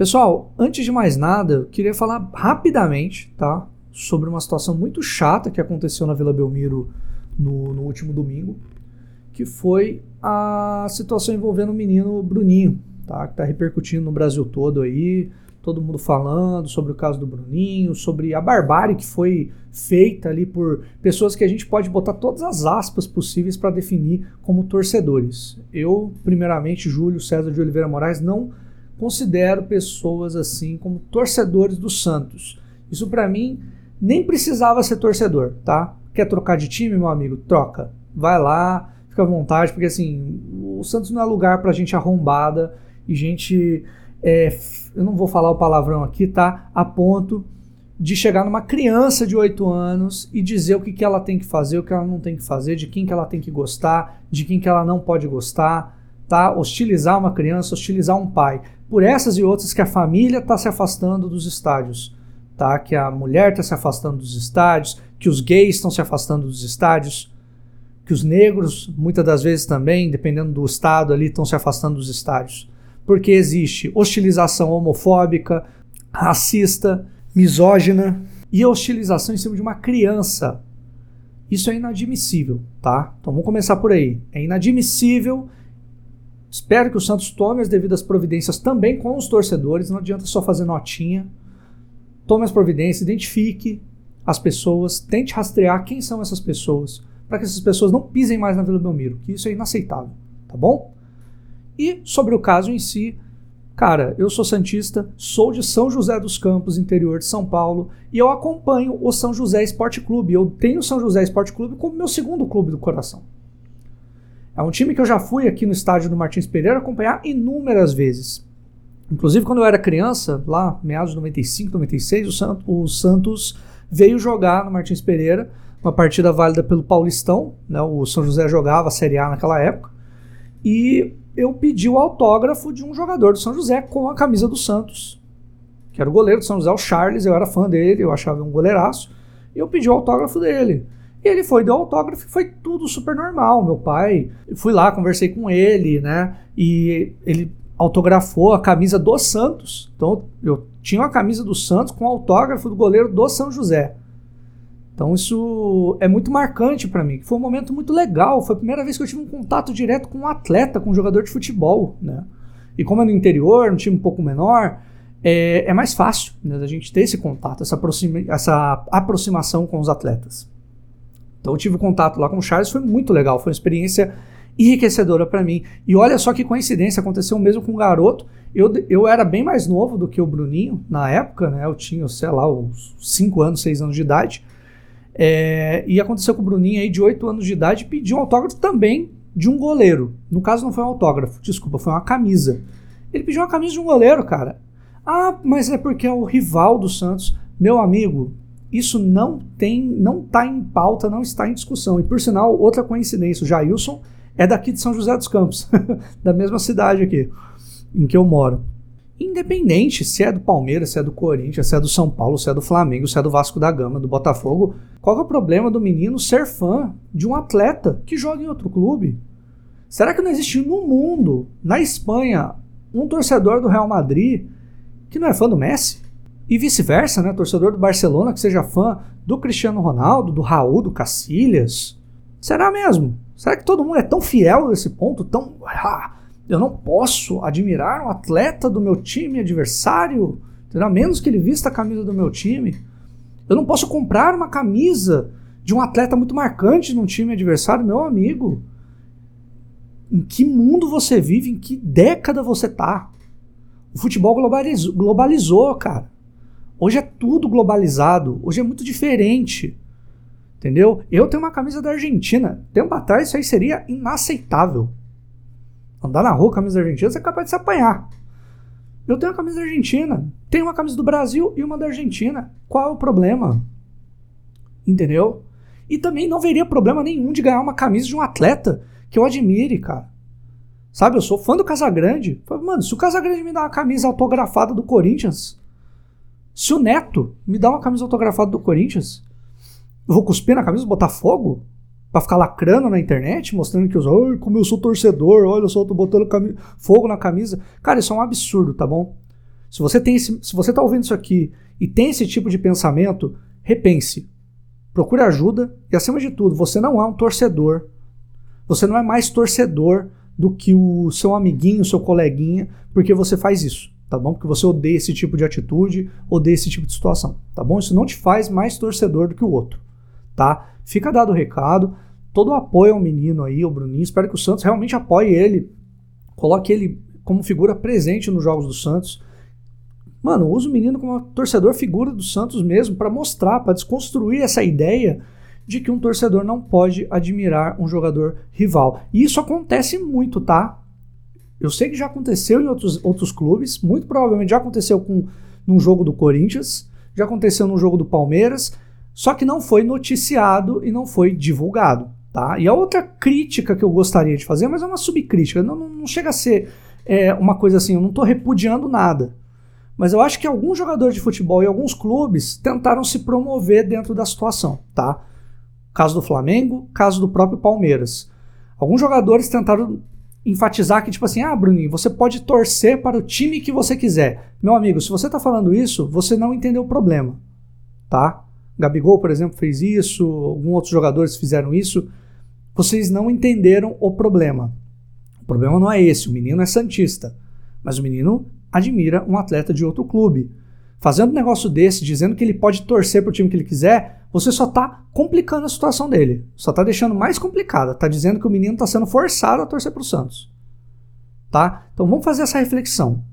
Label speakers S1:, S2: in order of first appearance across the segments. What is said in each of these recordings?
S1: Pessoal, antes de mais nada, eu queria falar rapidamente, tá? Sobre uma situação muito chata que aconteceu na Vila Belmiro no, no último domingo, que foi a situação envolvendo o menino Bruninho, tá? Que tá repercutindo no Brasil todo aí, todo mundo falando sobre o caso do Bruninho, sobre a barbárie que foi feita ali por pessoas que a gente pode botar todas as aspas possíveis para definir como torcedores. Eu, primeiramente, Júlio César de Oliveira Moraes, não considero pessoas assim como torcedores do Santos. Isso para mim nem precisava ser torcedor, tá? Quer trocar de time, meu amigo? Troca. Vai lá, fica à vontade, porque assim, o Santos não é lugar pra gente arrombada e gente é, eu não vou falar o palavrão aqui, tá? A ponto de chegar numa criança de 8 anos e dizer o que, que ela tem que fazer, o que ela não tem que fazer, de quem que ela tem que gostar, de quem que ela não pode gostar, tá? Hostilizar uma criança, hostilizar um pai. Por essas e outras que a família está se afastando dos estádios, tá? Que a mulher está se afastando dos estádios, que os gays estão se afastando dos estádios, que os negros, muitas das vezes também, dependendo do estado ali, estão se afastando dos estádios porque existe hostilização homofóbica, racista, misógina e hostilização em cima de uma criança. Isso é inadmissível, tá? Então vamos começar por aí. É inadmissível. Espero que o Santos tome as devidas providências também com os torcedores. Não adianta só fazer notinha. Tome as providências, identifique as pessoas, tente rastrear quem são essas pessoas, para que essas pessoas não pisem mais na Vila Belmiro, que isso é inaceitável, tá bom? E sobre o caso em si, cara, eu sou Santista, sou de São José dos Campos, interior de São Paulo, e eu acompanho o São José Esporte Clube. Eu tenho o São José Esporte Clube como meu segundo clube do coração. É um time que eu já fui aqui no estádio do Martins Pereira acompanhar inúmeras vezes. Inclusive, quando eu era criança, lá, meados de 95, 96, o, Santos, o Santos veio jogar no Martins Pereira, uma partida válida pelo Paulistão. Né, o São José jogava a Série A naquela época. E eu pedi o autógrafo de um jogador do São José com a camisa do Santos, que era o goleiro do São José, o Charles, eu era fã dele, eu achava um goleiraço, e eu pedi o autógrafo dele. E ele foi, deu autógrafo foi tudo super normal. Meu pai, fui lá, conversei com ele, né? E ele autografou a camisa do Santos. Então eu tinha a camisa do Santos com autógrafo do goleiro do São José. Então isso é muito marcante para mim. Foi um momento muito legal. Foi a primeira vez que eu tive um contato direto com um atleta, com um jogador de futebol, né? E como é no interior, um time um pouco menor, é, é mais fácil né, da gente ter esse contato, essa, essa aproximação com os atletas. Então eu tive contato lá com o Charles, foi muito legal, foi uma experiência enriquecedora para mim. E olha só que coincidência, aconteceu mesmo com um garoto. Eu, eu era bem mais novo do que o Bruninho na época, né? Eu tinha, sei lá, uns 5 anos, 6 anos de idade. É, e aconteceu com o Bruninho aí, de 8 anos de idade, pediu um autógrafo também de um goleiro. No caso, não foi um autógrafo, desculpa, foi uma camisa. Ele pediu uma camisa de um goleiro, cara. Ah, mas é porque é o rival do Santos. Meu amigo, isso não tem, não está em pauta, não está em discussão. E por sinal, outra coincidência, o Jailson é daqui de São José dos Campos, da mesma cidade aqui em que eu moro. Independente se é do Palmeiras, se é do Corinthians, se é do São Paulo, se é do Flamengo, se é do Vasco da Gama, do Botafogo, qual é o problema do menino ser fã de um atleta que joga em outro clube? Será que não existe no mundo, na Espanha, um torcedor do Real Madrid que não é fã do Messi? E vice-versa, né? Torcedor do Barcelona que seja fã do Cristiano Ronaldo, do Raul, do Cacilhas? Será mesmo? Será que todo mundo é tão fiel nesse ponto, tão ah, eu não posso admirar um atleta do meu time adversário, a menos que ele vista a camisa do meu time. Eu não posso comprar uma camisa de um atleta muito marcante num time adversário, meu amigo. Em que mundo você vive? Em que década você tá? O futebol globalizou, globalizou, cara. Hoje é tudo globalizado. Hoje é muito diferente. Entendeu? Eu tenho uma camisa da Argentina. Tempo atrás isso aí seria inaceitável. Andar na rua camisa da Argentina, você é capaz de se apanhar. Eu tenho a camisa da Argentina, tenho uma camisa do Brasil e uma da Argentina. Qual é o problema? Entendeu? E também não veria problema nenhum de ganhar uma camisa de um atleta que eu admire, cara. Sabe, eu sou fã do Casagrande. Mano, se o Casagrande me dá uma camisa autografada do Corinthians, se o Neto me dá uma camisa autografada do Corinthians, eu vou cuspir na camisa botar fogo? para ficar lacrando na internet, mostrando que os, ai, como eu sou torcedor, olha só, tô botando fogo na camisa. Cara, isso é um absurdo, tá bom? Se você tem esse, se você está ouvindo isso aqui e tem esse tipo de pensamento, repense. Procure ajuda e, acima de tudo, você não é um torcedor. Você não é mais torcedor do que o seu amiguinho, seu coleguinha, porque você faz isso, tá bom? Porque você odeia esse tipo de atitude, odeia esse tipo de situação, tá bom? Isso não te faz mais torcedor do que o outro, tá? Fica dado o recado, todo o apoio ao menino aí, ao Bruninho. Espero que o Santos realmente apoie ele, coloque ele como figura presente nos jogos do Santos. Mano, usa o menino como torcedor figura do Santos mesmo para mostrar, para desconstruir essa ideia de que um torcedor não pode admirar um jogador rival. E isso acontece muito, tá? Eu sei que já aconteceu em outros, outros clubes, muito provavelmente já aconteceu com num jogo do Corinthians, já aconteceu no jogo do Palmeiras, só que não foi noticiado e não foi divulgado, tá? E a outra crítica que eu gostaria de fazer, mas é uma subcrítica, não, não, não chega a ser é, uma coisa assim, eu não estou repudiando nada. Mas eu acho que alguns jogadores de futebol e alguns clubes tentaram se promover dentro da situação, tá? Caso do Flamengo, caso do próprio Palmeiras. Alguns jogadores tentaram enfatizar que, tipo assim, ah, Bruninho, você pode torcer para o time que você quiser. Meu amigo, se você está falando isso, você não entendeu o problema, tá? Gabigol, por exemplo, fez isso, alguns outros jogadores fizeram isso. Vocês não entenderam o problema. O problema não é esse, o menino é santista, mas o menino admira um atleta de outro clube. Fazendo um negócio desse, dizendo que ele pode torcer para o time que ele quiser, você só está complicando a situação dele. Só está deixando mais complicada. Está dizendo que o menino está sendo forçado a torcer para o Santos. Tá? Então vamos fazer essa reflexão.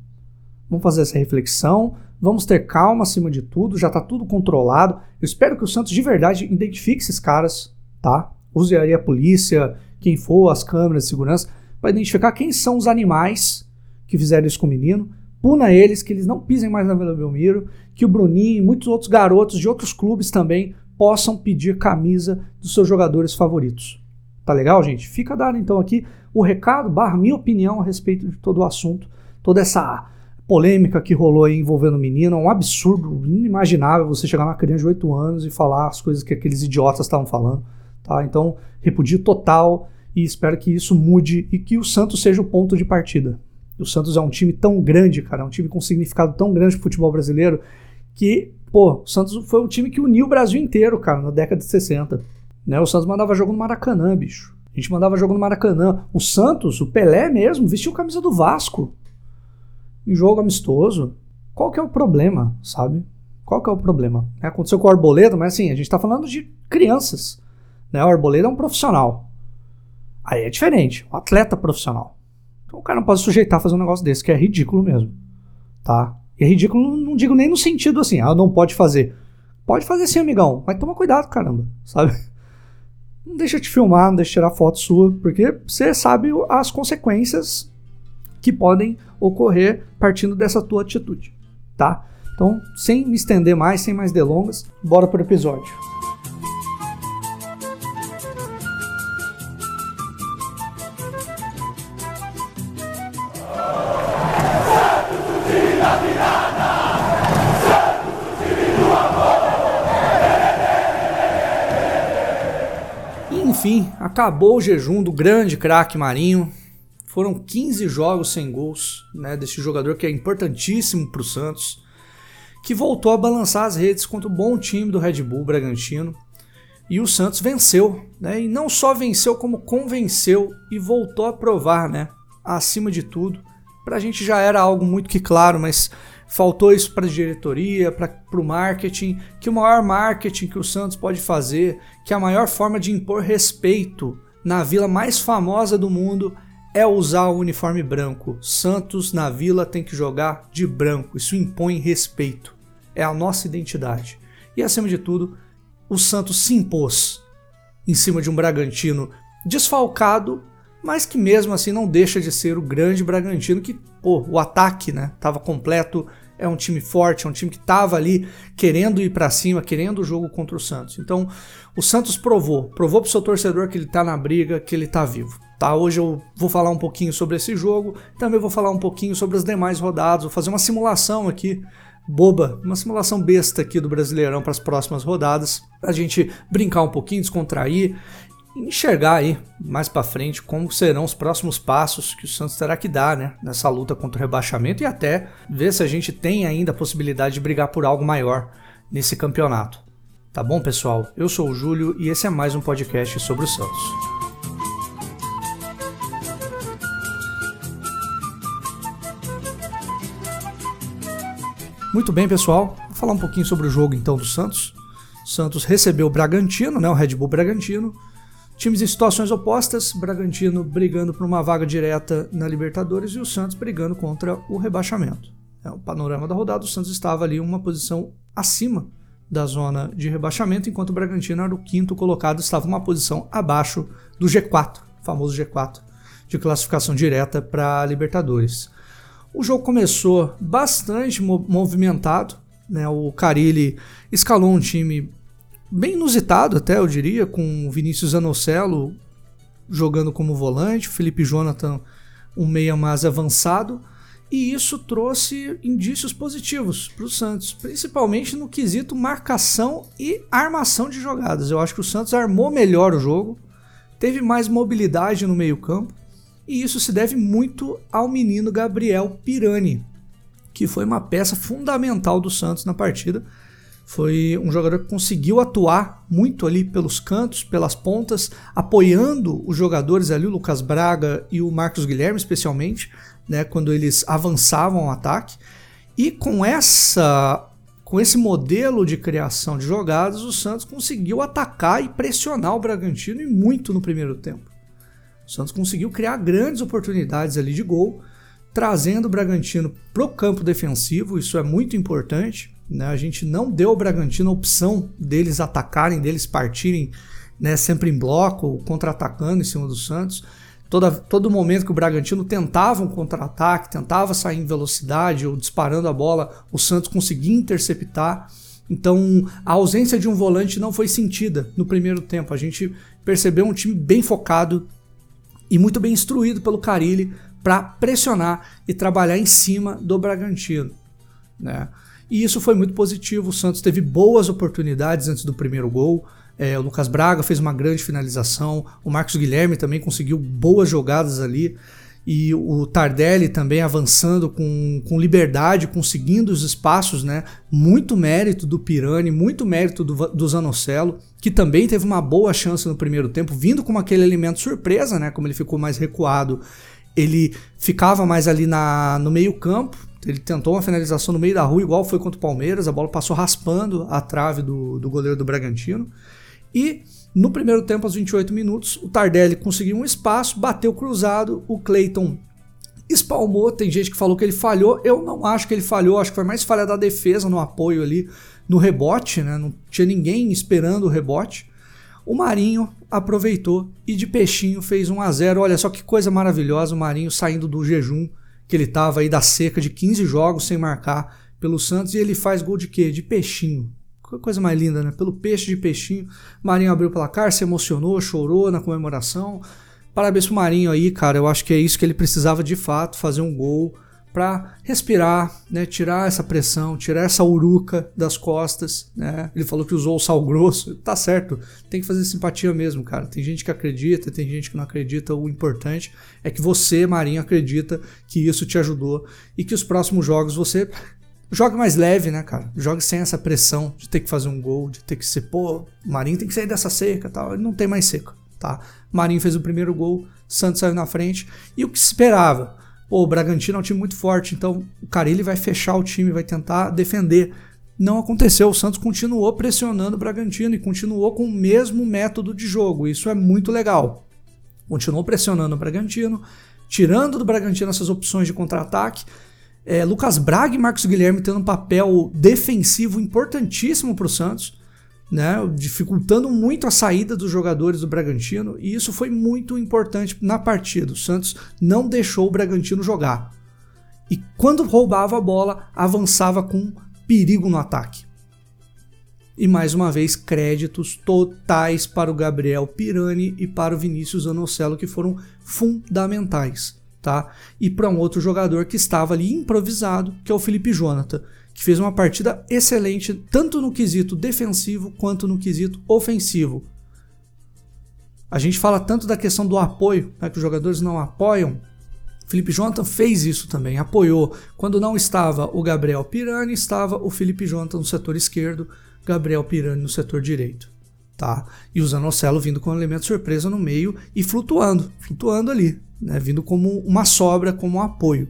S1: Vamos fazer essa reflexão. Vamos ter calma acima de tudo. Já está tudo controlado. Eu espero que o Santos de verdade identifique esses caras. Tá? Use aí a polícia, quem for, as câmeras de segurança, para identificar quem são os animais que fizeram isso com o menino puna eles, que eles não pisem mais na Vila Belmiro, que o Bruninho e muitos outros garotos de outros clubes também possam pedir camisa dos seus jogadores favoritos. Tá legal, gente? Fica dado então aqui o recado, barra minha opinião a respeito de todo o assunto, toda essa polêmica que rolou aí envolvendo o menino. É um absurdo, inimaginável você chegar numa criança de 8 anos e falar as coisas que aqueles idiotas estavam falando. Tá? Então, repudio total e espero que isso mude e que o Santos seja o ponto de partida. O Santos é um time tão grande, cara, é um time com significado tão grande pro futebol brasileiro, que, pô, o Santos foi um time que uniu o Brasil inteiro, cara, na década de 60. Né? O Santos mandava jogo no Maracanã, bicho. A gente mandava jogo no Maracanã. O Santos, o Pelé mesmo, vestiu camisa do Vasco. Em jogo amistoso. Qual que é o problema, sabe? Qual que é o problema? É, aconteceu com o Arboleda, mas assim, a gente tá falando de crianças. Né? O Arboleda é um profissional. Aí é diferente, um atleta profissional. Então o cara não pode sujeitar a fazer um negócio desse, que é ridículo mesmo. Tá? E é ridículo, não digo nem no sentido assim, ah, não pode fazer. Pode fazer sim, amigão, mas toma cuidado, caramba, sabe? Não deixa te filmar, não deixa tirar foto sua, porque você sabe as consequências que podem ocorrer partindo dessa tua atitude, tá? Então, sem me estender mais, sem mais delongas, bora pro episódio. Acabou o jejum do grande craque Marinho. Foram 15 jogos sem gols, né, desse jogador que é importantíssimo para o Santos, que voltou a balançar as redes contra o bom time do Red Bull Bragantino. E o Santos venceu, né? E não só venceu, como convenceu e voltou a provar, né? Acima de tudo, para a gente já era algo muito que claro, mas faltou isso para a diretoria, para o marketing, que o maior marketing que o Santos pode fazer, que a maior forma de impor respeito na vila mais famosa do mundo é usar o uniforme branco. Santos na vila tem que jogar de branco, isso impõe respeito, é a nossa identidade. E acima de tudo, o Santos se impôs em cima de um Bragantino desfalcado, mas que mesmo assim não deixa de ser o grande Bragantino que pô, o ataque, né, tava completo, é um time forte, é um time que tava ali querendo ir para cima, querendo o jogo contra o Santos. Então, o Santos provou, provou pro seu torcedor que ele tá na briga, que ele tá vivo. Tá, hoje eu vou falar um pouquinho sobre esse jogo, também vou falar um pouquinho sobre as demais rodadas, vou fazer uma simulação aqui boba, uma simulação besta aqui do Brasileirão para as próximas rodadas, a gente brincar um pouquinho, descontrair enxergar aí mais para frente como serão os próximos passos que o Santos terá que dar, né, nessa luta contra o rebaixamento e até ver se a gente tem ainda a possibilidade de brigar por algo maior nesse campeonato. Tá bom, pessoal? Eu sou o Júlio e esse é mais um podcast sobre o Santos. Muito bem, pessoal. Vou falar um pouquinho sobre o jogo então do Santos. Santos recebeu o Bragantino, né, o Red Bull Bragantino, Times em situações opostas, Bragantino brigando por uma vaga direta na Libertadores e o Santos brigando contra o rebaixamento. É, o panorama da rodada, o Santos estava ali uma posição acima da zona de rebaixamento, enquanto o Bragantino era o quinto colocado, estava uma posição abaixo do G4, famoso G4, de classificação direta para Libertadores. O jogo começou bastante movimentado, né? O Carilli escalou um time bem inusitado até, eu diria, com o Vinícius Anocelo jogando como volante, o Felipe Jonathan um meia mais avançado, e isso trouxe indícios positivos para o Santos, principalmente no quesito marcação e armação de jogadas. Eu acho que o Santos armou melhor o jogo, teve mais mobilidade no meio-campo, e isso se deve muito ao menino Gabriel Pirani, que foi uma peça fundamental do Santos na partida foi um jogador que conseguiu atuar muito ali pelos cantos, pelas pontas, apoiando os jogadores ali, o Lucas Braga e o Marcos Guilherme, especialmente, né, quando eles avançavam ao ataque. E com essa com esse modelo de criação de jogadas, o Santos conseguiu atacar e pressionar o Bragantino e muito no primeiro tempo. O Santos conseguiu criar grandes oportunidades ali de gol, trazendo o Bragantino para o campo defensivo, isso é muito importante. Né? A gente não deu ao Bragantino a opção deles atacarem, deles partirem né, sempre em bloco, contra-atacando em cima do Santos. Toda, todo momento que o Bragantino tentava um contra-ataque, tentava sair em velocidade ou disparando a bola, o Santos conseguia interceptar. Então a ausência de um volante não foi sentida no primeiro tempo. A gente percebeu um time bem focado e muito bem instruído pelo Carilli para pressionar e trabalhar em cima do Bragantino. Né? E isso foi muito positivo. O Santos teve boas oportunidades antes do primeiro gol. É, o Lucas Braga fez uma grande finalização. O Marcos Guilherme também conseguiu boas jogadas ali. E o Tardelli também avançando com, com liberdade, conseguindo os espaços, né? Muito mérito do Pirani, muito mérito do, do Zanocelo, que também teve uma boa chance no primeiro tempo, vindo com aquele elemento surpresa, né? Como ele ficou mais recuado, ele ficava mais ali na, no meio-campo, ele tentou uma finalização no meio da rua, igual foi contra o Palmeiras, a bola passou raspando a trave do, do goleiro do Bragantino. E no primeiro tempo, aos 28 minutos, o Tardelli conseguiu um espaço, bateu cruzado, o Cleiton espalmou. Tem gente que falou que ele falhou. Eu não acho que ele falhou, acho que foi mais falha da defesa no apoio ali, no rebote, né? Não tinha ninguém esperando o rebote. O Marinho aproveitou e de peixinho fez 1 a 0. Olha só que coisa maravilhosa, o Marinho saindo do jejum que ele estava aí da seca de 15 jogos sem marcar pelo Santos e ele faz gol de quê? De peixinho. Coisa mais linda, né? Pelo peixe de peixinho. Marinho abriu o placar, se emocionou, chorou na comemoração. Parabéns pro Marinho aí, cara. Eu acho que é isso que ele precisava de fato, fazer um gol para respirar, né, tirar essa pressão, tirar essa uruca das costas, né? Ele falou que usou o sal grosso, tá certo. Tem que fazer simpatia mesmo, cara. Tem gente que acredita, tem gente que não acredita. O importante é que você, Marinho, acredita que isso te ajudou e que os próximos jogos você jogue mais leve, né, cara? Jogue sem essa pressão de ter que fazer um gol, de ter que ser, pô, Marinho tem que sair dessa seca, tal. Ele não tem mais seca, tá? Marinho fez o primeiro gol, Santos saiu na frente e o que se esperava Pô, o Bragantino é um time muito forte, então o Carilli vai fechar o time, vai tentar defender. Não aconteceu, o Santos continuou pressionando o Bragantino e continuou com o mesmo método de jogo. Isso é muito legal. Continuou pressionando o Bragantino, tirando do Bragantino essas opções de contra-ataque. É, Lucas Braga e Marcos Guilherme tendo um papel defensivo importantíssimo para o Santos né, dificultando muito a saída dos jogadores do Bragantino, e isso foi muito importante na partida. O Santos não deixou o Bragantino jogar. E quando roubava a bola, avançava com perigo no ataque. E mais uma vez, créditos totais para o Gabriel Pirani e para o Vinícius Anocelo, que foram fundamentais. Tá? E para um outro jogador que estava ali improvisado, que é o Felipe Jonathan que fez uma partida excelente, tanto no quesito defensivo quanto no quesito ofensivo. A gente fala tanto da questão do apoio, né, que os jogadores não apoiam. Felipe Jonathan fez isso também, apoiou. Quando não estava o Gabriel Pirani, estava o Felipe Jonathan no setor esquerdo, Gabriel Pirani no setor direito. Tá? E o Zanocelo vindo com um elemento surpresa no meio e flutuando, flutuando ali, né? vindo como uma sobra, como um apoio.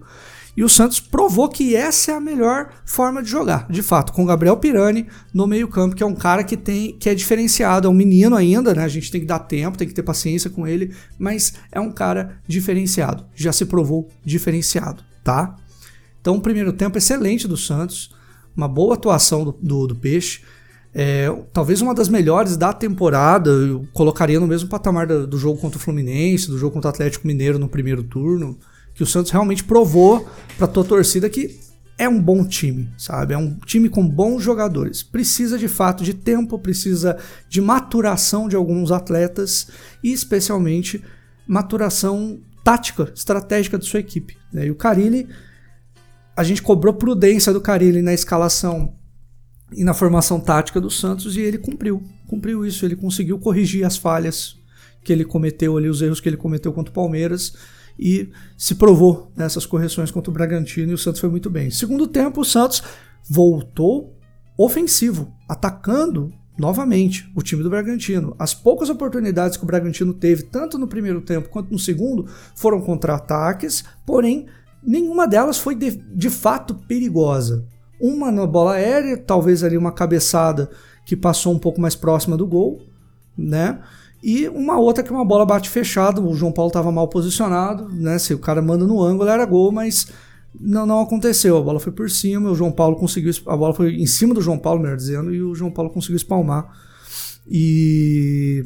S1: E o Santos provou que essa é a melhor forma de jogar, de fato, com o Gabriel Pirani no meio-campo, que é um cara que tem que é diferenciado, é um menino ainda, né? A gente tem que dar tempo, tem que ter paciência com ele, mas é um cara diferenciado, já se provou diferenciado, tá? Então, primeiro tempo excelente do Santos, uma boa atuação do, do, do Peixe. É, talvez uma das melhores da temporada, eu colocaria no mesmo patamar do, do jogo contra o Fluminense, do jogo contra o Atlético Mineiro no primeiro turno que o Santos realmente provou para tua torcida que é um bom time, sabe? É um time com bons jogadores. Precisa de fato de tempo, precisa de maturação de alguns atletas e especialmente maturação tática, estratégica de sua equipe. Né? E o Carilli, a gente cobrou prudência do Carilli na escalação e na formação tática do Santos e ele cumpriu. Cumpriu isso, ele conseguiu corrigir as falhas que ele cometeu ali, os erros que ele cometeu contra o Palmeiras e se provou nessas correções contra o Bragantino e o Santos foi muito bem. Segundo tempo, o Santos voltou ofensivo, atacando novamente o time do Bragantino. As poucas oportunidades que o Bragantino teve, tanto no primeiro tempo quanto no segundo, foram contra-ataques, porém nenhuma delas foi de, de fato perigosa. Uma na bola aérea, talvez ali uma cabeçada que passou um pouco mais próxima do gol, né? E uma outra que uma bola bate fechado, o João Paulo estava mal posicionado, né? Se o cara manda no ângulo era gol, mas não, não aconteceu. A bola foi por cima, o João Paulo conseguiu. A bola foi em cima do João Paulo, melhor dizendo, e o João Paulo conseguiu espalmar. E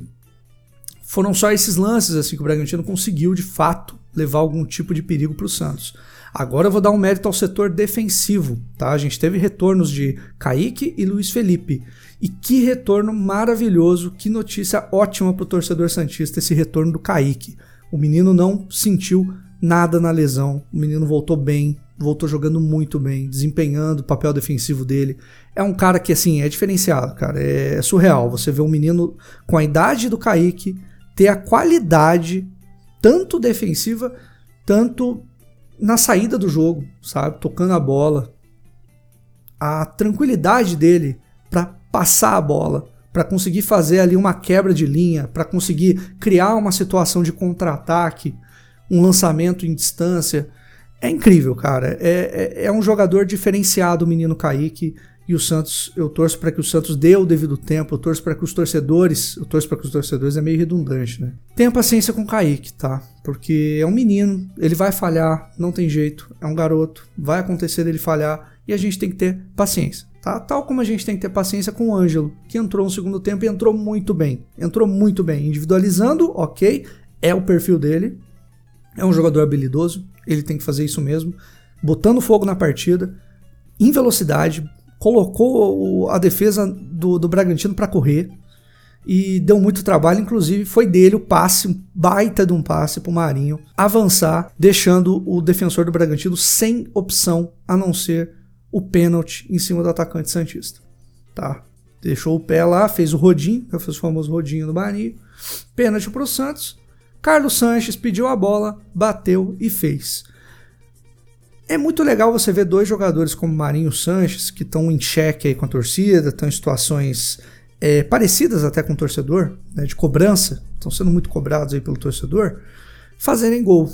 S1: foram só esses lances assim que o Bragantino conseguiu de fato levar algum tipo de perigo para o Santos. Agora eu vou dar um mérito ao setor defensivo, tá? A gente teve retornos de Kaique e Luiz Felipe. E que retorno maravilhoso, que notícia ótima para o torcedor Santista esse retorno do Kaique. O menino não sentiu nada na lesão, o menino voltou bem, voltou jogando muito bem, desempenhando o papel defensivo dele. É um cara que, assim, é diferenciado, cara. É surreal. Você vê um menino com a idade do Kaique ter a qualidade, tanto defensiva, tanto na saída do jogo, sabe? Tocando a bola. A tranquilidade dele para passar a bola, para conseguir fazer ali uma quebra de linha, para conseguir criar uma situação de contra-ataque, um lançamento em distância. É incrível, cara. É, é, é um jogador diferenciado, o menino Kaique. E o Santos, eu torço para que o Santos dê o devido tempo, eu torço para que os torcedores, eu torço para que os torcedores é meio redundante, né? Tenha paciência com o Kaique, tá? Porque é um menino, ele vai falhar, não tem jeito, é um garoto, vai acontecer dele falhar e a gente tem que ter paciência. Tá? Tal como a gente tem que ter paciência com o Ângelo, que entrou no segundo tempo e entrou muito bem. Entrou muito bem. Individualizando, ok, é o perfil dele. É um jogador habilidoso, ele tem que fazer isso mesmo. Botando fogo na partida, em velocidade, colocou a defesa do, do Bragantino para correr e deu muito trabalho. Inclusive, foi dele o passe, baita de um passe para o Marinho avançar, deixando o defensor do Bragantino sem opção a não ser o pênalti em cima do atacante Santista. Tá? Deixou o pé lá, fez o rodinho, fez o famoso rodinho do Marinho. Pênalti para o Santos. Carlos Sanches pediu a bola, bateu e fez. É muito legal você ver dois jogadores como Marinho Sanches, que estão em xeque aí com a torcida, estão em situações é, parecidas até com o torcedor, né, de cobrança, estão sendo muito cobrados aí pelo torcedor, fazerem gol.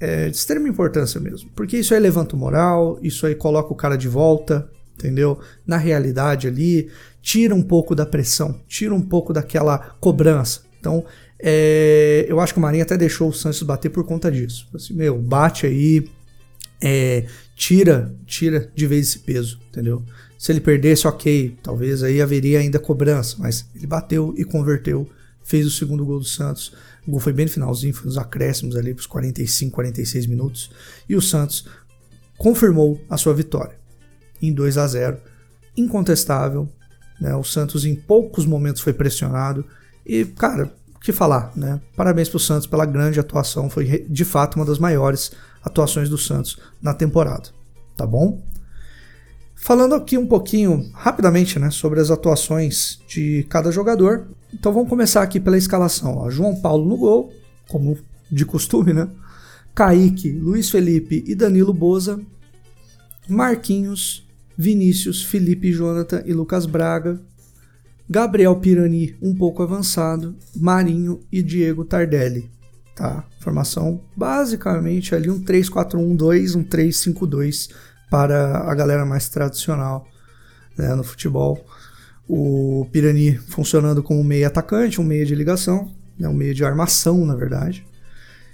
S1: É de extrema importância mesmo, porque isso aí levanta o moral, isso aí coloca o cara de volta, entendeu? Na realidade ali, tira um pouco da pressão, tira um pouco daquela cobrança. Então, é, eu acho que o Marinho até deixou o Santos bater por conta disso. Assim, meu, bate aí, é, tira, tira de vez esse peso, entendeu? Se ele perdesse, ok, talvez aí haveria ainda cobrança, mas ele bateu e converteu, fez o segundo gol do Santos. O gol foi bem no finalzinho, foi nos acréscimos ali para os 45, 46 minutos, e o Santos confirmou a sua vitória em 2 a 0, incontestável. Né? O Santos em poucos momentos foi pressionado e, cara, o que falar, né? Parabéns para o Santos pela grande atuação, foi de fato uma das maiores atuações do Santos na temporada, tá bom? Falando aqui um pouquinho, rapidamente, né, sobre as atuações de cada jogador. Então vamos começar aqui pela escalação. Ó. João Paulo no gol, como de costume, né? Kaique, Luiz Felipe e Danilo Boza. Marquinhos, Vinícius, Felipe Jonathan e Lucas Braga. Gabriel Pirani, um pouco avançado. Marinho e Diego Tardelli. Tá? Formação basicamente ali um 3-4-1-2, um 3-5-2 para a galera mais tradicional né, no futebol. O Pirani funcionando como meio atacante, um meio de ligação, né, um meio de armação, na verdade.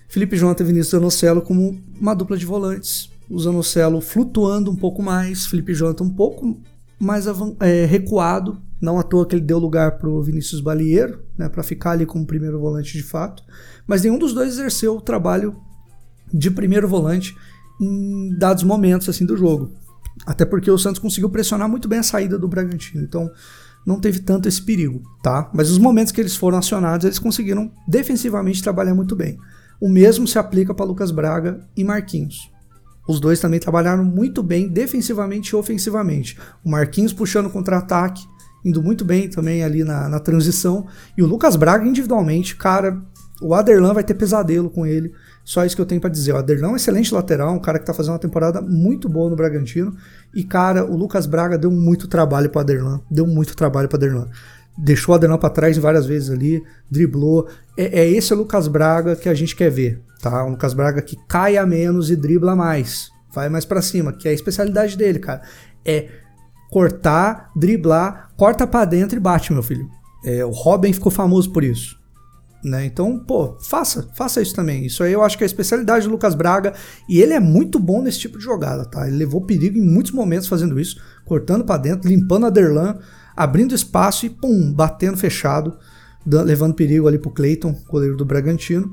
S1: Felipe Jonathan e Vinícius Zanocelo como uma dupla de volantes. O Zanocelo flutuando um pouco mais, Felipe Jonathan um pouco mais é, recuado. Não à toa que ele deu lugar para o Vinícius Balieiro, né, para ficar ali como primeiro volante de fato. Mas nenhum dos dois exerceu o trabalho de primeiro volante em dados momentos assim do jogo. Até porque o Santos conseguiu pressionar muito bem a saída do Bragantino. Então não teve tanto esse perigo, tá? Mas os momentos que eles foram acionados, eles conseguiram defensivamente trabalhar muito bem. O mesmo se aplica para Lucas Braga e Marquinhos. Os dois também trabalharam muito bem defensivamente e ofensivamente. O Marquinhos puxando contra-ataque, indo muito bem também ali na, na transição. E o Lucas Braga individualmente, cara, o Aderlan vai ter pesadelo com ele. Só isso que eu tenho para dizer. O Aderlan é um excelente lateral, um cara que tá fazendo uma temporada muito boa no Bragantino. E, cara, o Lucas Braga deu muito trabalho pro Aderlan. Deu muito trabalho pro Aderlan. Deixou o Aderlan para trás várias vezes ali, driblou. É, é esse o Lucas Braga que a gente quer ver, tá? Um Lucas Braga que cai a menos e dribla mais. Vai mais para cima, que é a especialidade dele, cara. É cortar, driblar, corta para dentro e bate, meu filho. É, o Robin ficou famoso por isso. Né? Então, pô, faça, faça isso também. Isso aí eu acho que é a especialidade do Lucas Braga e ele é muito bom nesse tipo de jogada, tá? Ele levou perigo em muitos momentos fazendo isso, cortando para dentro, limpando a Derlan, abrindo espaço e pum, batendo fechado, levando perigo ali pro Cleiton, goleiro do Bragantino.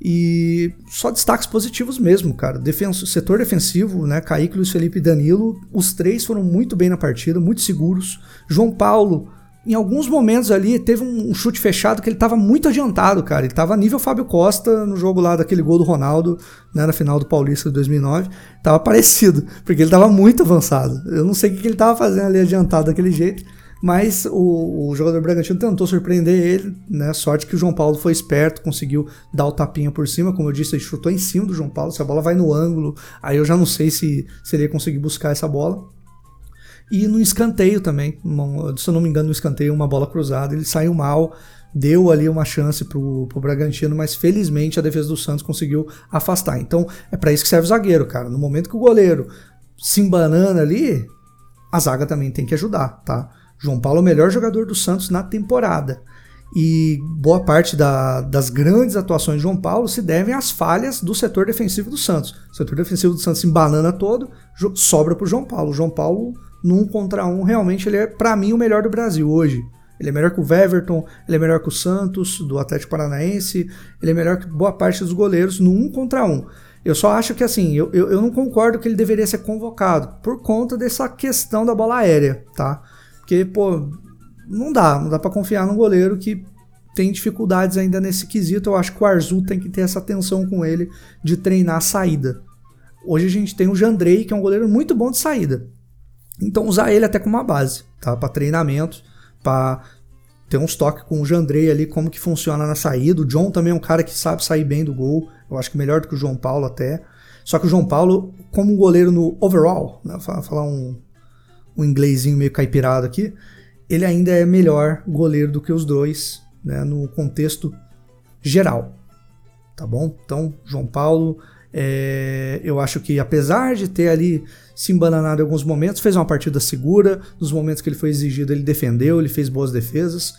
S1: E só destaques positivos mesmo, cara. Defenso, setor defensivo, né? Kaique, Luiz Felipe e Danilo, os três foram muito bem na partida, muito seguros. João Paulo em alguns momentos ali, teve um chute fechado que ele estava muito adiantado, cara. Ele estava nível Fábio Costa no jogo lá daquele gol do Ronaldo, né, na final do Paulista de 2009. Tava parecido, porque ele estava muito avançado. Eu não sei o que ele estava fazendo ali adiantado daquele jeito, mas o, o jogador Bragantino tentou surpreender ele, né? Sorte que o João Paulo foi esperto, conseguiu dar o tapinha por cima. Como eu disse, ele chutou em cima do João Paulo. Se a bola vai no ângulo, aí eu já não sei se, se ele ia conseguir buscar essa bola. E no escanteio também, se eu não me engano, no escanteio, uma bola cruzada, ele saiu mal, deu ali uma chance pro, pro Bragantino, mas felizmente a defesa do Santos conseguiu afastar. Então é para isso que serve o zagueiro, cara. No momento que o goleiro se embanana ali, a zaga também tem que ajudar, tá? João Paulo é o melhor jogador do Santos na temporada. E boa parte da, das grandes atuações de João Paulo se devem às falhas do setor defensivo do Santos. O setor defensivo do Santos se embanana todo, sobra pro João Paulo. O João Paulo no um contra um, realmente ele é, para mim, o melhor do Brasil hoje. Ele é melhor que o Weverton, ele é melhor que o Santos, do Atlético Paranaense, ele é melhor que boa parte dos goleiros no um contra um. Eu só acho que assim, eu, eu, eu não concordo que ele deveria ser convocado por conta dessa questão da bola aérea, tá? Porque, pô, não dá, não dá para confiar num goleiro que tem dificuldades ainda nesse quesito. Eu acho que o Arzu tem que ter essa atenção com ele de treinar a saída. Hoje a gente tem o Jandrei, que é um goleiro muito bom de saída. Então usar ele até como uma base, tá? Para treinamento, para ter uns toques com o Jandrei ali, como que funciona na saída. O John também é um cara que sabe sair bem do gol. Eu acho que melhor do que o João Paulo até. Só que o João Paulo, como goleiro no overall, né? falar um, um inglesinho meio caipirado aqui, ele ainda é melhor goleiro do que os dois, né? No contexto geral. Tá bom? Então, João Paulo, é, eu acho que apesar de ter ali se embananado em alguns momentos, fez uma partida segura. Nos momentos que ele foi exigido, ele defendeu, ele fez boas defesas.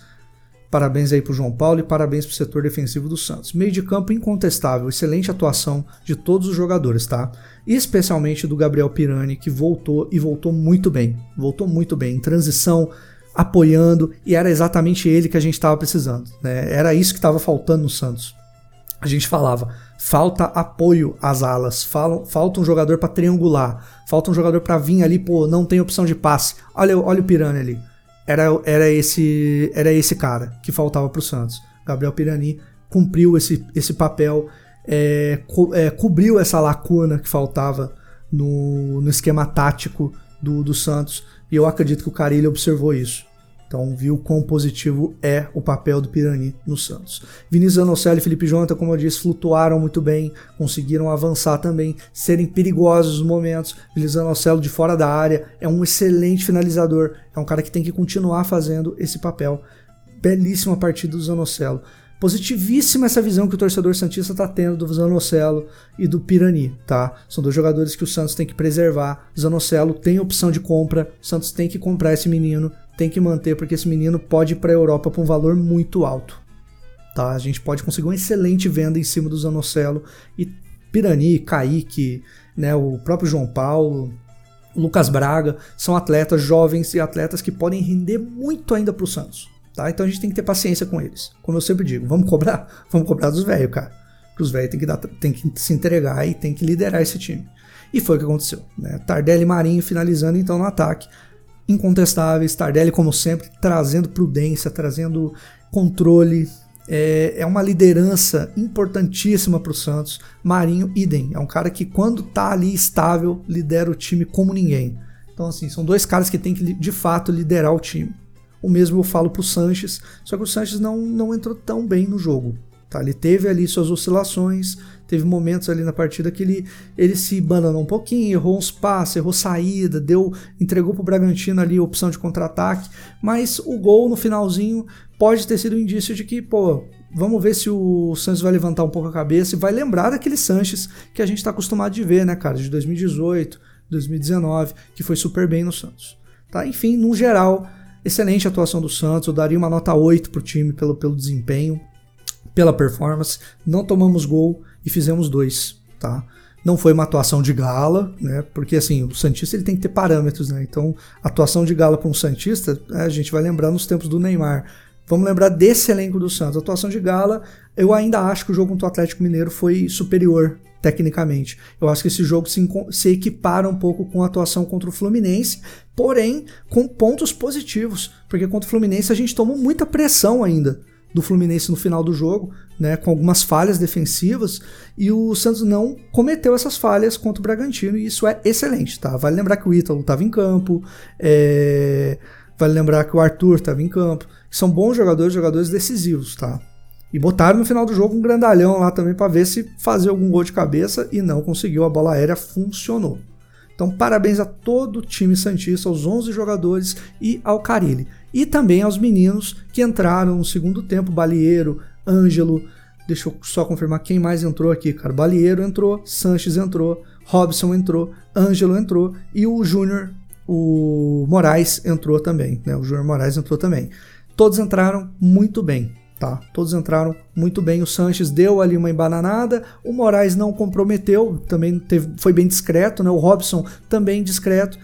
S1: Parabéns aí pro João Paulo e parabéns pro setor defensivo do Santos. Meio de campo incontestável, excelente atuação de todos os jogadores, tá? Especialmente do Gabriel Pirani, que voltou e voltou muito bem. Voltou muito bem, em transição, apoiando, e era exatamente ele que a gente estava precisando. Né? Era isso que estava faltando no Santos a gente falava, falta apoio às alas, falta um jogador para triangular, falta um jogador para vir ali, pô, não tem opção de passe. Olha, olha o Pirani ali. Era, era esse era esse cara que faltava para o Santos. Gabriel Pirani cumpriu esse, esse papel, é, co, é, cobriu essa lacuna que faltava no, no esquema tático do, do Santos, e eu acredito que o Carilho observou isso. Então viu quão positivo é o papel do Pirani no Santos. Vinícius Anocelli e Felipe Jonathan, como eu disse, flutuaram muito bem, conseguiram avançar também, serem perigosos nos momentos. Vinícius Anocelli de fora da área é um excelente finalizador, é um cara que tem que continuar fazendo esse papel. Belíssima partida do Zanocelo. Positivíssima essa visão que o torcedor Santista está tendo do Zanocelo e do Pirani, tá? São dois jogadores que o Santos tem que preservar. Zanocelo tem opção de compra, o Santos tem que comprar esse menino, tem que manter, porque esse menino pode ir para a Europa por um valor muito alto. Tá? A gente pode conseguir uma excelente venda em cima do Zanocelo e Pirani, Kaique, né, o próprio João Paulo, Lucas Braga, são atletas jovens e atletas que podem render muito ainda para o Santos. Tá? Então a gente tem que ter paciência com eles. Como eu sempre digo, vamos cobrar? Vamos cobrar dos velhos, cara. Que os velhos têm que, dar, têm que se entregar e tem que liderar esse time. E foi o que aconteceu. Né? Tardelli e Marinho finalizando então no ataque incontestáveis. Tardelli, como sempre, trazendo prudência, trazendo controle. É, é uma liderança importantíssima para o Santos. Marinho, idem. É um cara que, quando tá ali estável, lidera o time como ninguém. Então, assim, são dois caras que têm que, de fato, liderar o time. O mesmo eu falo para o Sanches, só que o Sanches não, não entrou tão bem no jogo. Tá? Ele teve ali suas oscilações, teve momentos ali na partida que ele, ele se bananou um pouquinho, errou uns passes, errou saída, deu, entregou pro Bragantino ali a opção de contra-ataque, mas o gol no finalzinho pode ter sido um indício de que, pô, vamos ver se o Santos vai levantar um pouco a cabeça e vai lembrar daquele Sanches que a gente está acostumado de ver, né, cara, de 2018, 2019, que foi super bem no Santos. Tá? Enfim, no geral, excelente atuação do Santos, eu daria uma nota 8 pro time pelo, pelo desempenho, pela performance, não tomamos gol e fizemos dois, tá? Não foi uma atuação de gala, né? Porque assim, o Santista ele tem que ter parâmetros, né? Então, atuação de gala para um Santista, né, a gente vai lembrar nos tempos do Neymar. Vamos lembrar desse elenco do Santos. Atuação de gala, eu ainda acho que o jogo contra o Atlético Mineiro foi superior tecnicamente. Eu acho que esse jogo se, se equipara um pouco com a atuação contra o Fluminense, porém com pontos positivos, porque contra o Fluminense a gente tomou muita pressão ainda do Fluminense no final do jogo, né, com algumas falhas defensivas, e o Santos não cometeu essas falhas contra o Bragantino, e isso é excelente, tá? Vale lembrar que o Ítalo estava em campo, é... vale lembrar que o Arthur estava em campo, são bons jogadores, jogadores decisivos, tá? E botaram no final do jogo um grandalhão lá também para ver se fazia algum gol de cabeça e não conseguiu, a bola aérea funcionou. Então, parabéns a todo o time Santista, aos 11 jogadores e ao Carilli. E também aos meninos que entraram no segundo tempo, Balieiro, Ângelo, deixa eu só confirmar quem mais entrou aqui, cara. Balieiro entrou, Sanches entrou, Robson entrou, Ângelo entrou e o Júnior, o Moraes entrou também, né? O Júnior Moraes entrou também. Todos entraram muito bem. Tá, todos entraram muito bem. O Sanches deu ali uma embananada. O Moraes não comprometeu, também teve, foi bem discreto, né? O Robson também discreto.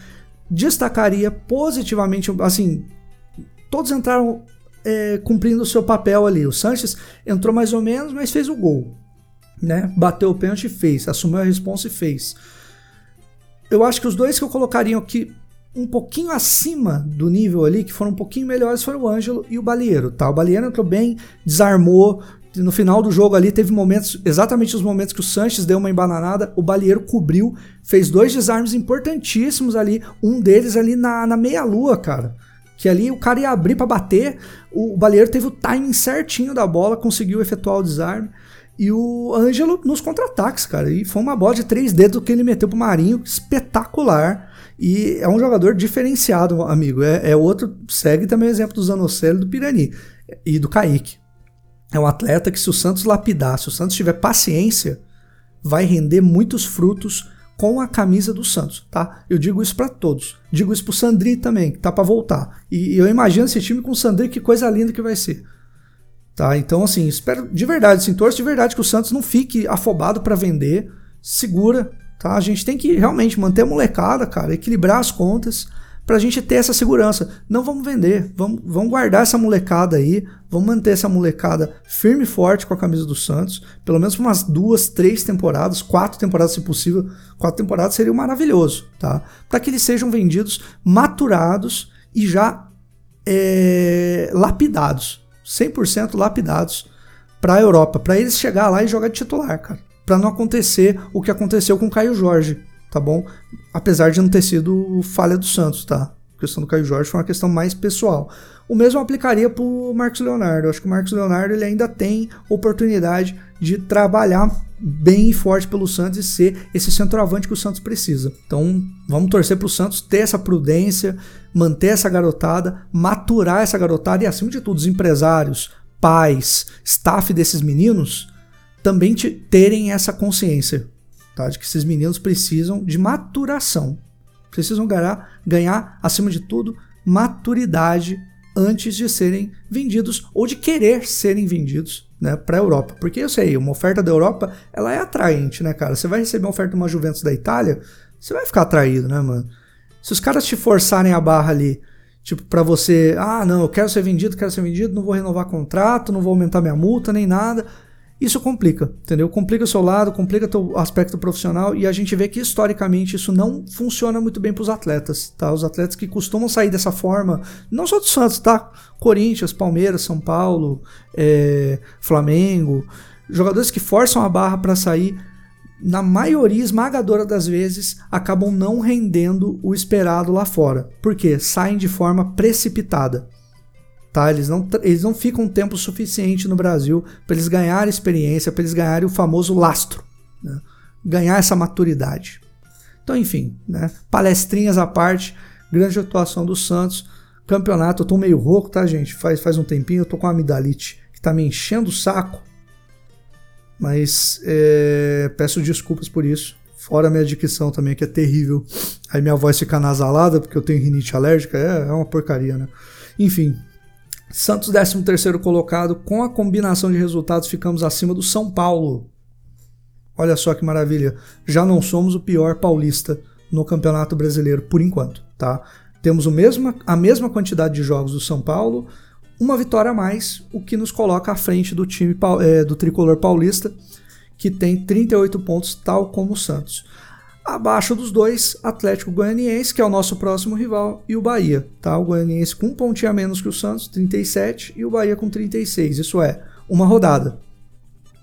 S1: Destacaria positivamente, assim, todos entraram é, cumprindo o seu papel ali. O Sanches entrou mais ou menos, mas fez o gol. Né? Bateu o pênalti e fez, assumiu a responsa e fez. Eu acho que os dois que eu colocaria aqui um pouquinho acima do nível ali, que foram um pouquinho melhores, foram o Ângelo e o Balieiro, tá? O Balieiro entrou bem, desarmou, no final do jogo ali teve momentos, exatamente os momentos que o Sanches deu uma embananada, o Balieiro cobriu, fez dois desarmes importantíssimos ali, um deles ali na, na meia-lua, cara. Que ali o cara ia abrir para bater, o, o Balieiro teve o timing certinho da bola, conseguiu efetuar o desarme. E o Ângelo nos contra-ataques, cara. E foi uma bola de três dedos que ele meteu pro Marinho, espetacular. E é um jogador diferenciado, amigo. É, é outro, segue também o exemplo do Zanocelo e do Pirani e do Kaique. É um atleta que, se o Santos lapidar, se o Santos tiver paciência, vai render muitos frutos com a camisa do Santos, tá? Eu digo isso para todos. Digo isso pro Sandri também, que tá para voltar. E eu imagino esse time com o Sandri, que coisa linda que vai ser. Tá? Então, assim, espero de verdade, assim, torço de verdade que o Santos não fique afobado para vender, segura, Tá? A gente tem que realmente manter a molecada, cara, equilibrar as contas para a gente ter essa segurança. Não vamos vender, vamos, vamos guardar essa molecada aí, vamos manter essa molecada firme e forte com a camisa do Santos, pelo menos umas duas, três temporadas, quatro temporadas se possível. Quatro temporadas seria maravilhoso, tá? Para que eles sejam vendidos maturados e já é, lapidados, 100% lapidados para a Europa, para eles chegar lá e jogar de titular, cara para não acontecer o que aconteceu com o Caio Jorge. Tá bom? Apesar de não ter sido falha do Santos, tá? A questão do Caio Jorge foi uma questão mais pessoal. O mesmo aplicaria para Marcos Leonardo. Eu acho que o Marcos Leonardo ele ainda tem oportunidade de trabalhar bem e forte pelo Santos e ser esse centroavante que o Santos precisa. Então, vamos torcer para o Santos ter essa prudência, manter essa garotada, maturar essa garotada e, acima de tudo, os empresários, pais, staff desses meninos também terem essa consciência tá? de que esses meninos precisam de maturação. Precisam ganhar, ganhar, acima de tudo, maturidade antes de serem vendidos ou de querer serem vendidos né, para a Europa. Porque eu sei, uma oferta da Europa ela é atraente, né, cara? Você vai receber uma oferta de uma Juventus da Itália, você vai ficar atraído, né, mano? Se os caras te forçarem a barra ali, tipo, para você, ah, não, eu quero ser vendido, quero ser vendido, não vou renovar contrato, não vou aumentar minha multa nem nada isso complica, entendeu? Complica o seu lado, complica o aspecto profissional e a gente vê que historicamente isso não funciona muito bem para os atletas, tá? Os atletas que costumam sair dessa forma, não só do Santos, tá? Corinthians, Palmeiras, São Paulo, é, Flamengo, jogadores que forçam a barra para sair, na maioria esmagadora das vezes, acabam não rendendo o esperado lá fora. Por quê? Saem de forma precipitada. Tá? Eles, não, eles não ficam tempo suficiente no Brasil para eles ganharem experiência, para eles ganharem o famoso lastro, né? ganhar essa maturidade. Então, enfim, né? palestrinhas à parte, grande atuação do Santos. Campeonato, eu tô meio rouco, tá, gente? Faz, faz um tempinho, eu tô com uma amidalite que tá me enchendo o saco. Mas é, peço desculpas por isso. Fora a minha dicção também, que é terrível. Aí minha voz fica nasalada porque eu tenho rinite alérgica. É, é uma porcaria, né? Enfim, Santos 13º colocado, com a combinação de resultados ficamos acima do São Paulo. Olha só que maravilha, já não somos o pior paulista no Campeonato Brasileiro por enquanto, tá? Temos o mesmo, a mesma quantidade de jogos do São Paulo, uma vitória a mais, o que nos coloca à frente do time é, do tricolor paulista, que tem 38 pontos, tal como o Santos. Abaixo dos dois, Atlético Goianiense, que é o nosso próximo rival, e o Bahia. Tá? O Goianiense com um pontinho a menos que o Santos, 37, e o Bahia com 36. Isso é, uma rodada.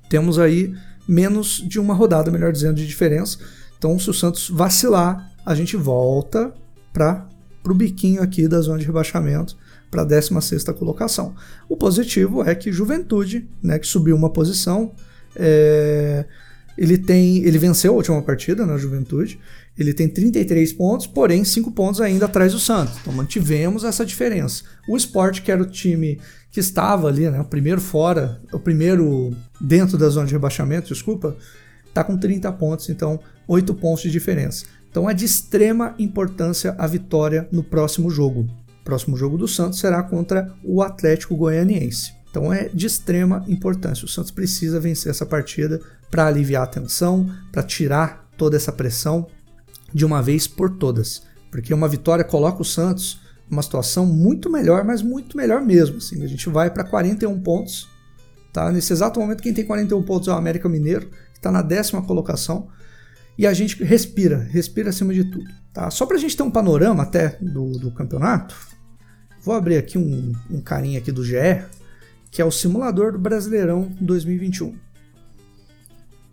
S1: Temos aí menos de uma rodada, melhor dizendo, de diferença. Então, se o Santos vacilar, a gente volta para o biquinho aqui da zona de rebaixamento para a 16 colocação. O positivo é que Juventude, né, que subiu uma posição, é, ele tem, ele venceu a última partida na Juventude. Ele tem 33 pontos, porém 5 pontos ainda atrás do Santos. Então mantivemos essa diferença. O Sport, que era o time que estava ali, né, o primeiro fora, o primeiro dentro da zona de rebaixamento, desculpa, está com 30 pontos, então 8 pontos de diferença. Então é de extrema importância a vitória no próximo jogo. O próximo jogo do Santos será contra o Atlético Goianiense. Então é de extrema importância. O Santos precisa vencer essa partida para aliviar a tensão, para tirar toda essa pressão de uma vez por todas. Porque uma vitória coloca o Santos numa situação muito melhor, mas muito melhor mesmo. Assim. A gente vai para 41 pontos. Tá? Nesse exato momento, quem tem 41 pontos é o América Mineiro, que está na décima colocação. E a gente respira, respira acima de tudo. Tá? Só para a gente ter um panorama até do, do campeonato, vou abrir aqui um, um carinha aqui do GE, que é o simulador do Brasileirão 2021.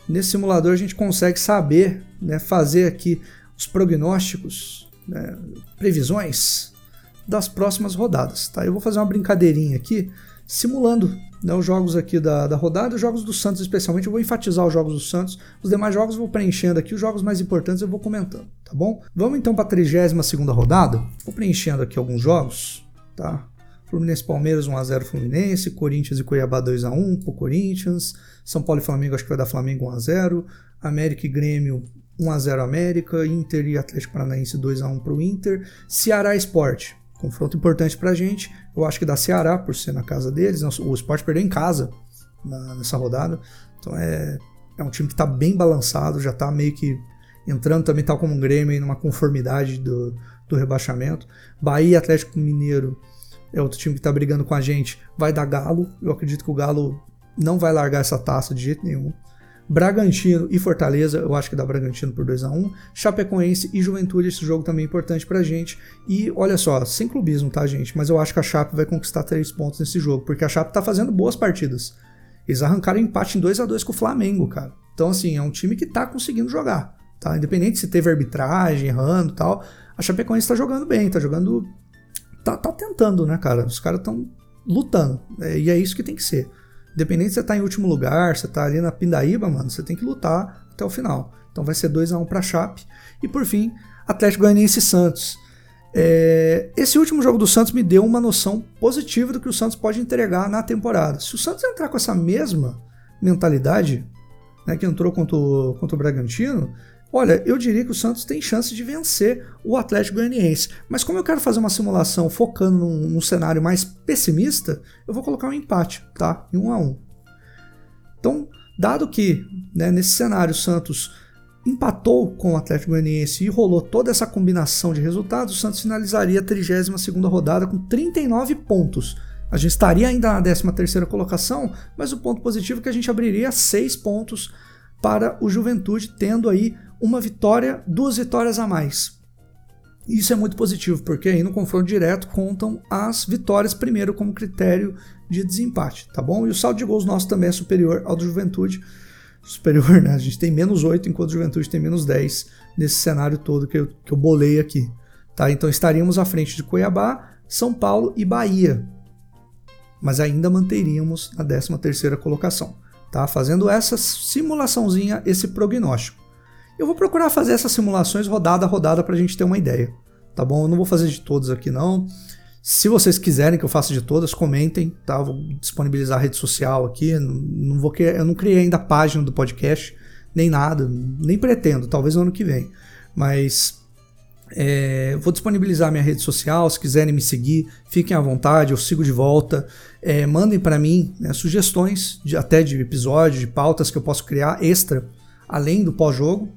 S1: Nesse simulador a gente consegue saber, né, fazer aqui os prognósticos, né, previsões das próximas rodadas. Tá? Eu vou fazer uma brincadeirinha aqui, simulando né, os jogos aqui da, da rodada, os jogos do Santos especialmente. Eu vou enfatizar os jogos do Santos, os demais jogos eu vou preenchendo aqui, os jogos mais importantes eu vou comentando, tá bom? Vamos então para a 32 rodada. Vou preenchendo aqui alguns jogos, tá? Fluminense Palmeiras 1x0 Fluminense, Corinthians e Cuiabá 2x1 pro Corinthians, São Paulo e Flamengo acho que vai dar Flamengo 1x0, América e Grêmio 1x0 América, Inter e Atlético Paranaense 2x1 pro Inter, Ceará Esporte, confronto importante pra gente, eu acho que dá Ceará por ser na casa deles, o Esporte perdeu em casa na, nessa rodada, então é, é um time que tá bem balançado, já tá meio que entrando também tal como um Grêmio aí numa conformidade do, do rebaixamento, Bahia Atlético Mineiro é outro time que está brigando com a gente, vai dar Galo. Eu acredito que o Galo não vai largar essa taça de jeito nenhum. Bragantino e Fortaleza, eu acho que dá Bragantino por 2 a 1 Chapecoense e Juventude, esse jogo também é importante pra gente. E olha só, sem clubismo, tá, gente? Mas eu acho que a Chape vai conquistar 3 pontos nesse jogo, porque a Chape tá fazendo boas partidas. Eles arrancaram empate em 2 a 2 com o Flamengo, cara. Então, assim, é um time que tá conseguindo jogar tá? Independente se teve arbitragem, errando e tal, a Chapecoense está jogando bem, tá jogando. Tá, tá tentando, né, cara? Os caras estão lutando. É, e é isso que tem que ser. Independente se você tá em último lugar, você tá ali na Pindaíba, mano, você tem que lutar até o final. Então vai ser 2 a 1 um pra Chape. E por fim, Atlético Goianiense e Santos. É, esse último jogo do Santos me deu uma noção positiva do que o Santos pode entregar na temporada. Se o Santos entrar com essa mesma mentalidade, né, que entrou contra o, contra o Bragantino, olha, eu diria que o Santos tem chance de vencer o Atlético Goianiense. Mas como eu quero fazer uma simulação focando num, num cenário mais pessimista, eu vou colocar um empate, tá? Em um a um. Então, dado que né, nesse cenário o Santos empatou com o Atlético Goianiense e rolou toda essa combinação de resultados, o Santos finalizaria a 32 rodada com 39 pontos. A gente estaria ainda na 13ª colocação, mas o ponto positivo é que a gente abriria 6 pontos para o Juventude, tendo aí uma vitória, duas vitórias a mais. Isso é muito positivo, porque aí no confronto direto contam as vitórias primeiro como critério de desempate, tá bom? E o saldo de gols nosso também é superior ao do Juventude, superior, né? A gente tem menos 8, enquanto o Juventude tem menos 10 nesse cenário todo que eu, que eu bolei aqui. Tá? Então estaríamos à frente de Cuiabá, São Paulo e Bahia. Mas ainda manteríamos a 13ª colocação. Tá? Fazendo essa simulaçãozinha, esse prognóstico. Eu vou procurar fazer essas simulações rodada a rodada para a gente ter uma ideia. Tá bom? Eu não vou fazer de todas aqui não. Se vocês quiserem que eu faça de todas, comentem, tá? Vou disponibilizar a rede social aqui. Não vou eu não criei ainda a página do podcast, nem nada, nem pretendo, talvez no ano que vem. Mas é, vou disponibilizar minha rede social. Se quiserem me seguir, fiquem à vontade, eu sigo de volta. É, mandem para mim né, sugestões, de, até de episódios, de pautas que eu posso criar extra, além do pós-jogo.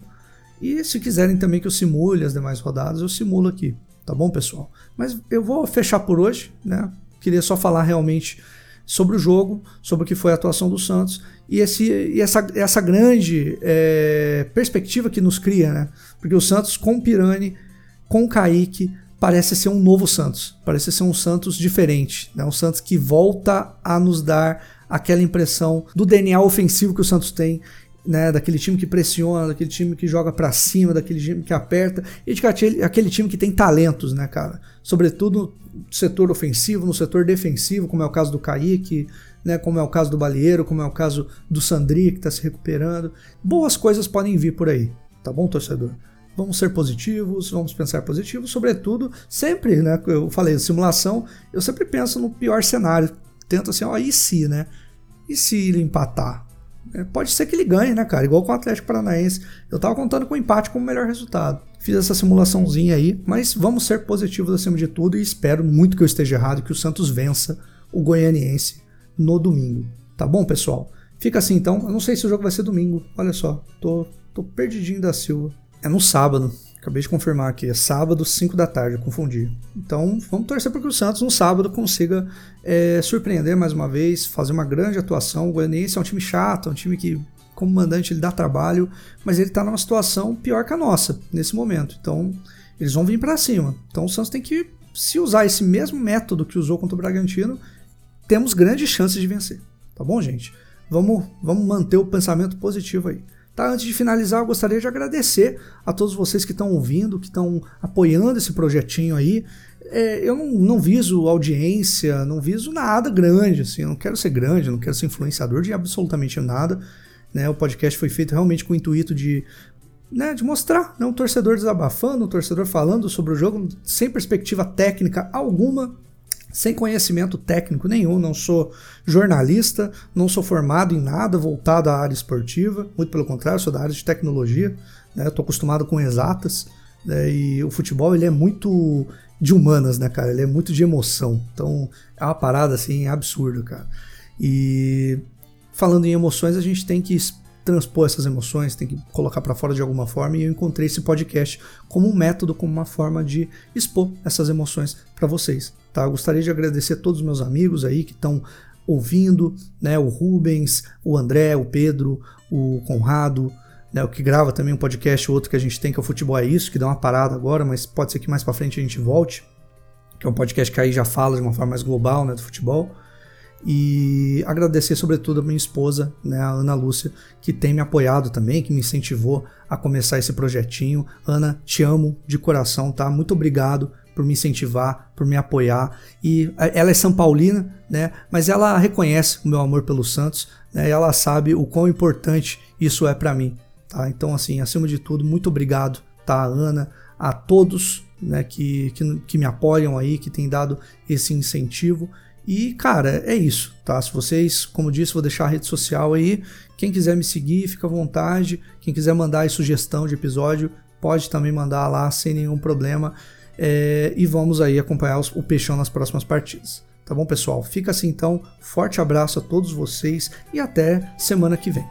S1: E se quiserem também que eu simule as demais rodadas, eu simulo aqui. Tá bom, pessoal? Mas eu vou fechar por hoje, né? Queria só falar realmente sobre o jogo, sobre o que foi a atuação do Santos e, esse, e essa, essa grande é, perspectiva que nos cria, né? Porque o Santos com o Pirani, com o Kaique, parece ser um novo Santos, parece ser um Santos diferente, né? um Santos que volta a nos dar aquela impressão do DNA ofensivo que o Santos tem né, daquele time que pressiona, daquele time que joga para cima, daquele time que aperta, e de aquele, aquele time que tem talentos, né, cara? Sobretudo no setor ofensivo, no setor defensivo, como é o caso do Kaique, né, como é o caso do Balieiro, como é o caso do Sandri, que está se recuperando. Boas coisas podem vir por aí, tá bom, torcedor? Vamos ser positivos, vamos pensar positivo, sobretudo, sempre, né? Eu falei, simulação, eu sempre penso no pior cenário. Tento assim, ó, e se, né? E se ele empatar? É, pode ser que ele ganhe, né, cara? Igual com o Atlético Paranaense. Eu tava contando com o empate como melhor resultado. Fiz essa simulaçãozinha aí, mas vamos ser positivos acima de tudo e espero muito que eu esteja errado que o Santos vença o Goianiense no domingo. Tá bom, pessoal? Fica assim então. Eu não sei se o jogo vai ser domingo. Olha só, tô, tô perdidinho da Silva. É no sábado. Acabei de confirmar aqui, é sábado, 5 da tarde, confundi. Então vamos torcer para que o Santos no sábado consiga é, surpreender mais uma vez, fazer uma grande atuação. O Goianiense é um time chato, é um time que, como mandante, ele dá trabalho, mas ele está numa situação pior que a nossa nesse momento. Então eles vão vir para cima. Então o Santos tem que, se usar esse mesmo método que usou contra o Bragantino, temos grandes chances de vencer. Tá bom, gente? Vamos, vamos manter o pensamento positivo aí. Tá, antes de finalizar, eu gostaria de agradecer a todos vocês que estão ouvindo, que estão apoiando esse projetinho aí. É, eu não, não, viso audiência, não viso nada grande, assim, eu não quero ser grande, não quero ser influenciador de absolutamente nada. Né? O podcast foi feito realmente com o intuito de, né, de mostrar né, um torcedor desabafando, um torcedor falando sobre o jogo sem perspectiva técnica alguma, sem conhecimento técnico nenhum, não sou jornalista, não sou formado em nada voltado à área esportiva, muito pelo contrário, sou da área de tecnologia, né? Estou acostumado com exatas, né? e o futebol ele é muito de humanas, né, cara? Ele é muito de emoção, então é uma parada assim absurda, cara. E falando em emoções, a gente tem que transpor essas emoções, tem que colocar para fora de alguma forma, e eu encontrei esse podcast como um método, como uma forma de expor essas emoções para vocês. Tá? Gostaria de agradecer a todos os meus amigos aí que estão ouvindo, né? O Rubens, o André, o Pedro, o Conrado, né? O que grava também um podcast, outro que a gente tem que é o Futebol é Isso, que dá uma parada agora, mas pode ser que mais para frente a gente volte, que é um podcast que aí já fala de uma forma mais global, né? Do futebol. e agradecer sobretudo a minha esposa, né, a Ana Lúcia, que tem me apoiado também, que me incentivou a começar esse projetinho. Ana, te amo de coração, tá? Muito obrigado por me incentivar, por me apoiar. E ela é São Paulina, né? Mas ela reconhece o meu amor pelo Santos, né? Ela sabe o quão importante isso é para mim, tá? Então, assim, acima de tudo, muito obrigado, tá, Ana, a todos, né, que, que, que me apoiam aí, que têm dado esse incentivo. E, cara, é isso, tá? Se vocês, como disse, vou deixar a rede social aí. Quem quiser me seguir, fica à vontade. Quem quiser mandar aí sugestão de episódio, pode também mandar lá sem nenhum problema. É, e vamos aí acompanhar os, o Peixão nas próximas partidas. Tá bom, pessoal? Fica assim então. Forte abraço a todos vocês e até semana que vem.